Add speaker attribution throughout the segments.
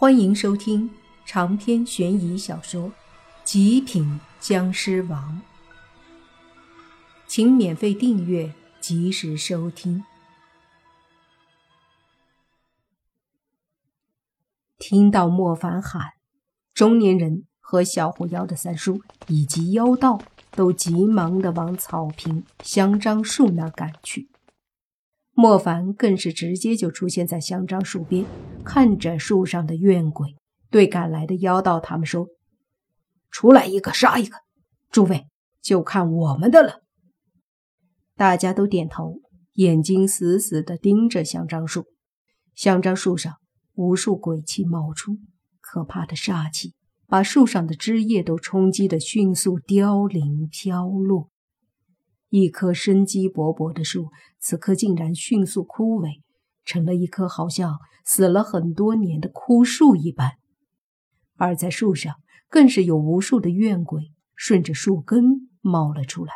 Speaker 1: 欢迎收听长篇悬疑小说《极品僵尸王》，请免费订阅，及时收听。听到莫凡喊，中年人和小狐妖的三叔以及妖道都急忙的往草坪香樟树那赶去。莫凡更是直接就出现在香樟树边，看着树上的怨鬼，对赶来的妖道他们说：“出来一个杀一个，诸位就看我们的了。”大家都点头，眼睛死死地盯着香樟树。香樟树上无数鬼气冒出，可怕的煞气把树上的枝叶都冲击得迅速凋零飘落。一棵生机勃勃的树，此刻竟然迅速枯萎，成了一棵好像死了很多年的枯树一般。而在树上，更是有无数的怨鬼顺着树根冒了出来，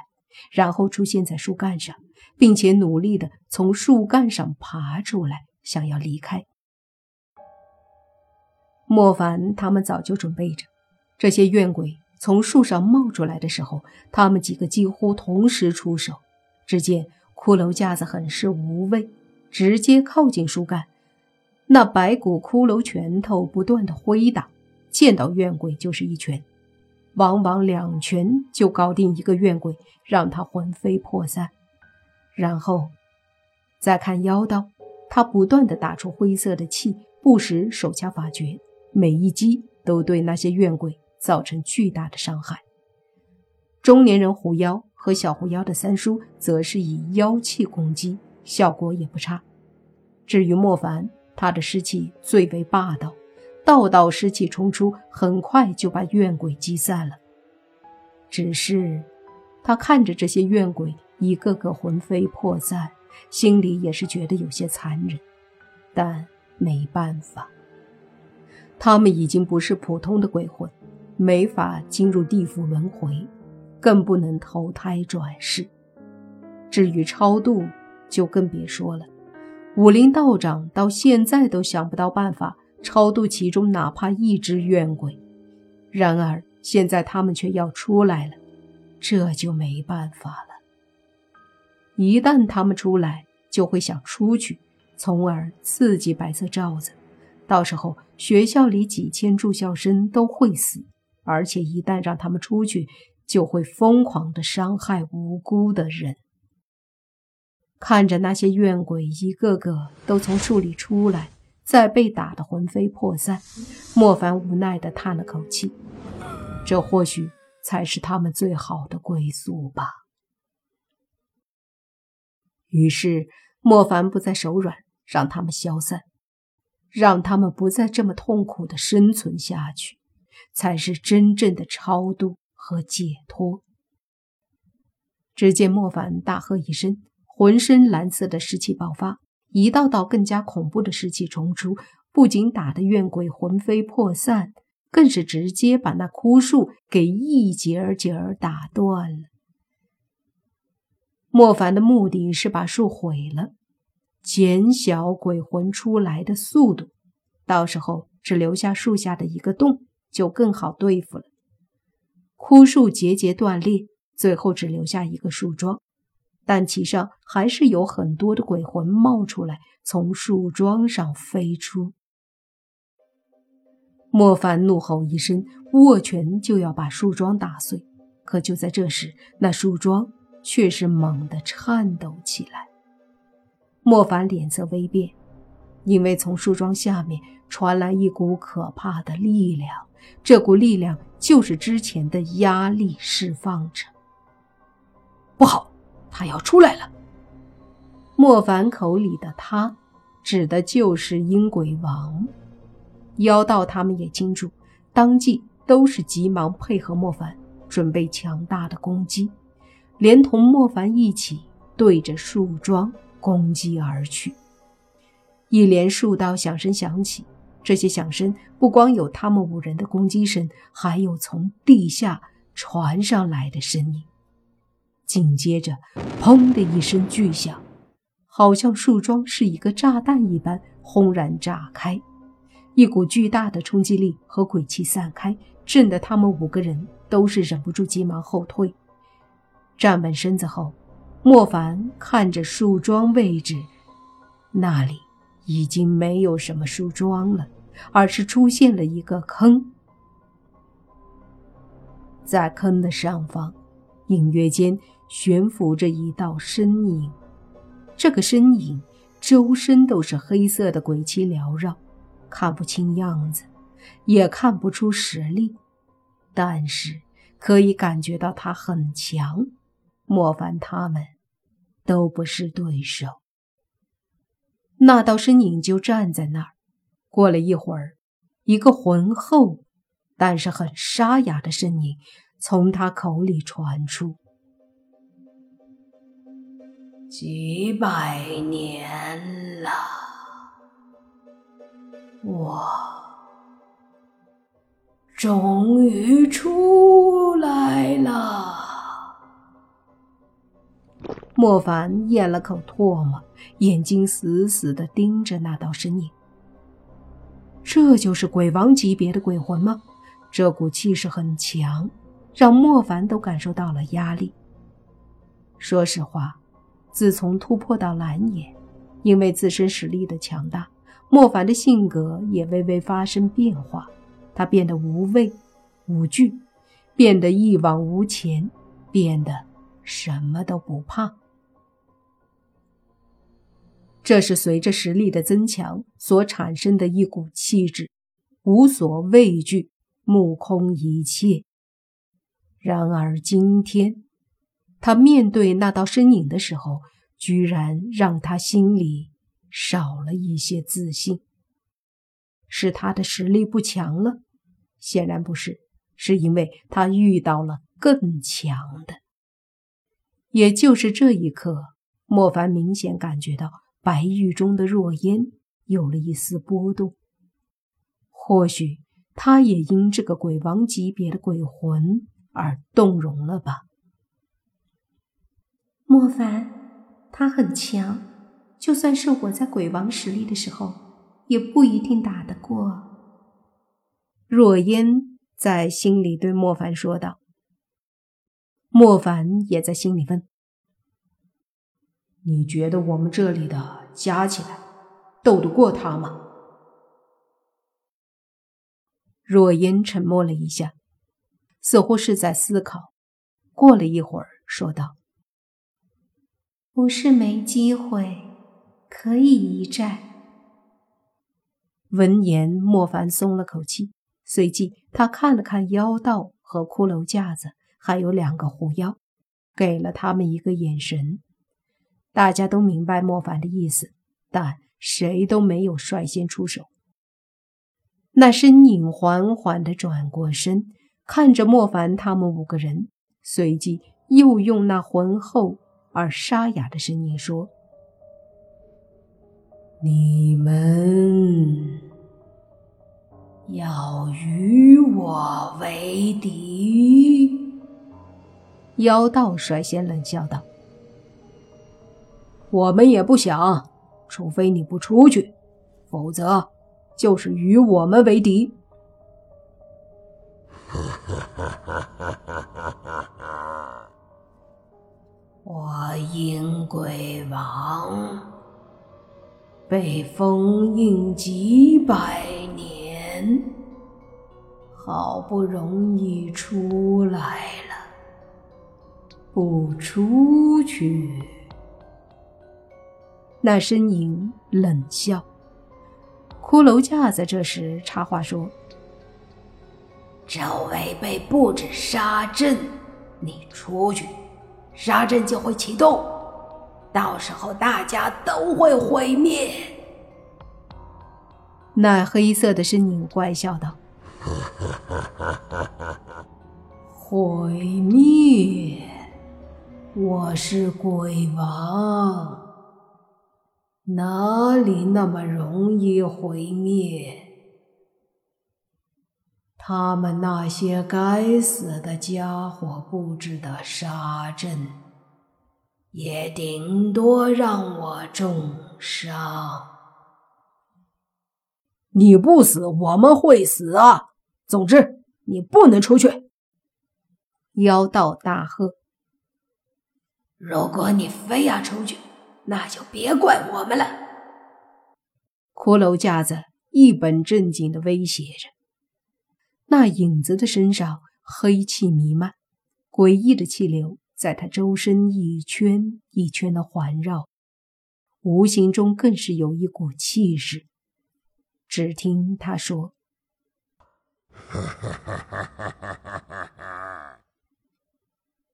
Speaker 1: 然后出现在树干上，并且努力的从树干上爬出来，想要离开。莫凡他们早就准备着这些怨鬼。从树上冒出来的时候，他们几个几乎同时出手。只见骷髅架子很是无畏，直接靠近树干，那白骨骷髅拳头不断的挥打，见到怨鬼就是一拳，往往两拳就搞定一个怨鬼，让他魂飞魄散。然后再看妖刀，他不断的打出灰色的气，不时手掐法诀，每一击都对那些怨鬼。造成巨大的伤害。中年人狐妖和小狐妖的三叔则是以妖气攻击，效果也不差。至于莫凡，他的尸气最为霸道，道道尸气冲出，很快就把怨鬼击散了。只是他看着这些怨鬼一个个魂飞魄散，心里也是觉得有些残忍，但没办法，他们已经不是普通的鬼魂。没法进入地府轮回，更不能投胎转世。至于超度，就更别说了。武林道长到现在都想不到办法超度其中哪怕一只怨鬼。然而现在他们却要出来了，这就没办法了。一旦他们出来，就会想出去，从而刺激白色罩子。到时候学校里几千住校生都会死。而且一旦让他们出去，就会疯狂的伤害无辜的人。看着那些怨鬼一个个都从树里出来，再被打得魂飞魄散，莫凡无奈的叹了口气。这或许才是他们最好的归宿吧。于是，莫凡不再手软，让他们消散，让他们不再这么痛苦的生存下去。才是真正的超度和解脱。只见莫凡大喝一声，浑身蓝色的尸气爆发，一道道更加恐怖的尸气冲出，不仅打得怨鬼魂飞魄散，更是直接把那枯树给一节儿节儿打断了。莫凡的目的是把树毁了，减小鬼魂出来的速度，到时候只留下树下的一个洞。就更好对付了。枯树节节断裂，最后只留下一个树桩，但其上还是有很多的鬼魂冒出来，从树桩上飞出。莫凡怒吼一声，握拳就要把树桩打碎，可就在这时，那树桩却是猛地颤抖起来。莫凡脸色微变，因为从树桩下面传来一股可怕的力量。这股力量就是之前的压力释放着。不好，他要出来了！莫凡口里的“他”，指的就是阴鬼王。妖道他们也清楚，当即都是急忙配合莫凡，准备强大的攻击，连同莫凡一起对着树桩攻击而去。一连数道响声响起。这些响声不光有他们五人的攻击声，还有从地下传上来的声音。紧接着，砰的一声巨响，好像树桩是一个炸弹一般轰然炸开。一股巨大的冲击力和鬼气散开，震得他们五个人都是忍不住急忙后退。站稳身子后，莫凡看着树桩位置，那里已经没有什么树桩了，而是出现了一个坑。在坑的上方，隐约间悬浮着一道身影。这个身影周身都是黑色的鬼气缭绕，看不清样子，也看不出实力，但是可以感觉到他很强。莫凡他们都不是对手。那道身影就站在那儿。过了一会儿，一个浑厚但是很沙哑的声音。从他口里传出。
Speaker 2: 几百年了，我终于出来了。
Speaker 1: 莫凡咽了口唾沫，眼睛死死的盯着那道身影。这就是鬼王级别的鬼魂吗？这股气势很强。让莫凡都感受到了压力。说实话，自从突破到蓝眼，因为自身实力的强大，莫凡的性格也微微发生变化。他变得无畏、无惧，变得一往无前，变得什么都不怕。这是随着实力的增强所产生的一股气质，无所畏惧，目空一切。然而今天，他面对那道身影的时候，居然让他心里少了一些自信。是他的实力不强了？显然不是，是因为他遇到了更强的。也就是这一刻，莫凡明显感觉到白玉中的若烟有了一丝波动。或许他也因这个鬼王级别的鬼魂。而动容了吧？
Speaker 3: 莫凡，他很强，就算是我在鬼王实力的时候，也不一定打得过。
Speaker 1: 若烟在心里对莫凡说道。莫凡也在心里问：“你觉得我们这里的加起来斗得过他吗？”若烟沉默了一下。似乎是在思考，过了一会儿，说道：“
Speaker 3: 不是没机会，可以一战。”
Speaker 1: 闻言，莫凡松了口气，随即他看了看妖道和骷髅架子，还有两个狐妖，给了他们一个眼神。大家都明白莫凡的意思，但谁都没有率先出手。那身影缓缓地转过身。看着莫凡他们五个人，随即又用那浑厚而沙哑的声音说：“
Speaker 2: 你们要与我为敌？”
Speaker 1: 妖道率先冷笑道：“我们也不想，除非你不出去，否则就是与我们为敌。”
Speaker 2: 我阴鬼王被封印几百年，好不容易出来了，不出去。
Speaker 1: 那身影冷笑。骷髅架在这时插话说。
Speaker 2: 周围被布置杀阵，你出去，杀阵就会启动，到时候大家都会毁灭。
Speaker 1: 那黑色的身影怪笑道：“
Speaker 2: 毁灭？我是鬼王，哪里那么容易毁灭？”他们那些该死的家伙布置的杀阵，也顶多让我重伤。你不死，我们会死啊！总之，你不能出去。”
Speaker 1: 妖道大喝：“
Speaker 2: 如果你非要出去，那就别怪我们了。”
Speaker 1: 骷髅架子一本正经的威胁着。那影子的身上黑气弥漫，诡异的气流在他周身一圈一圈的环绕，无形中更是有一股气势。只听他说：“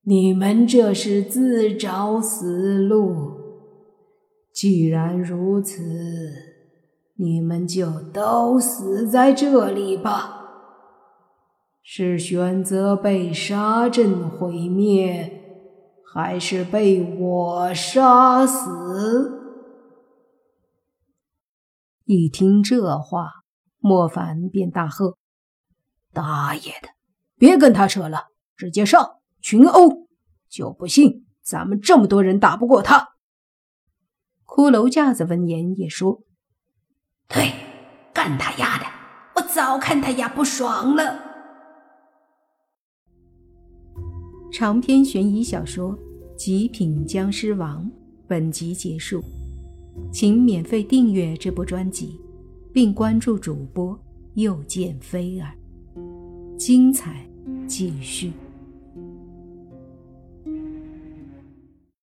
Speaker 2: 你们这是自找死路。既然如此，你们就都死在这里吧。”是选择被沙阵毁灭，还是被我杀死？
Speaker 1: 一听这话，莫凡便大喝：“
Speaker 2: 大爷的，别跟他扯了，直接上群殴！就不信咱们这么多人打不过他。”
Speaker 1: 骷髅架子闻言也说：“
Speaker 2: 对，干他丫的！我早看他丫不爽了。”
Speaker 1: 长篇悬疑小说《极品僵尸王》本集结束，请免费订阅这部专辑，并关注主播又见菲儿，精彩继续。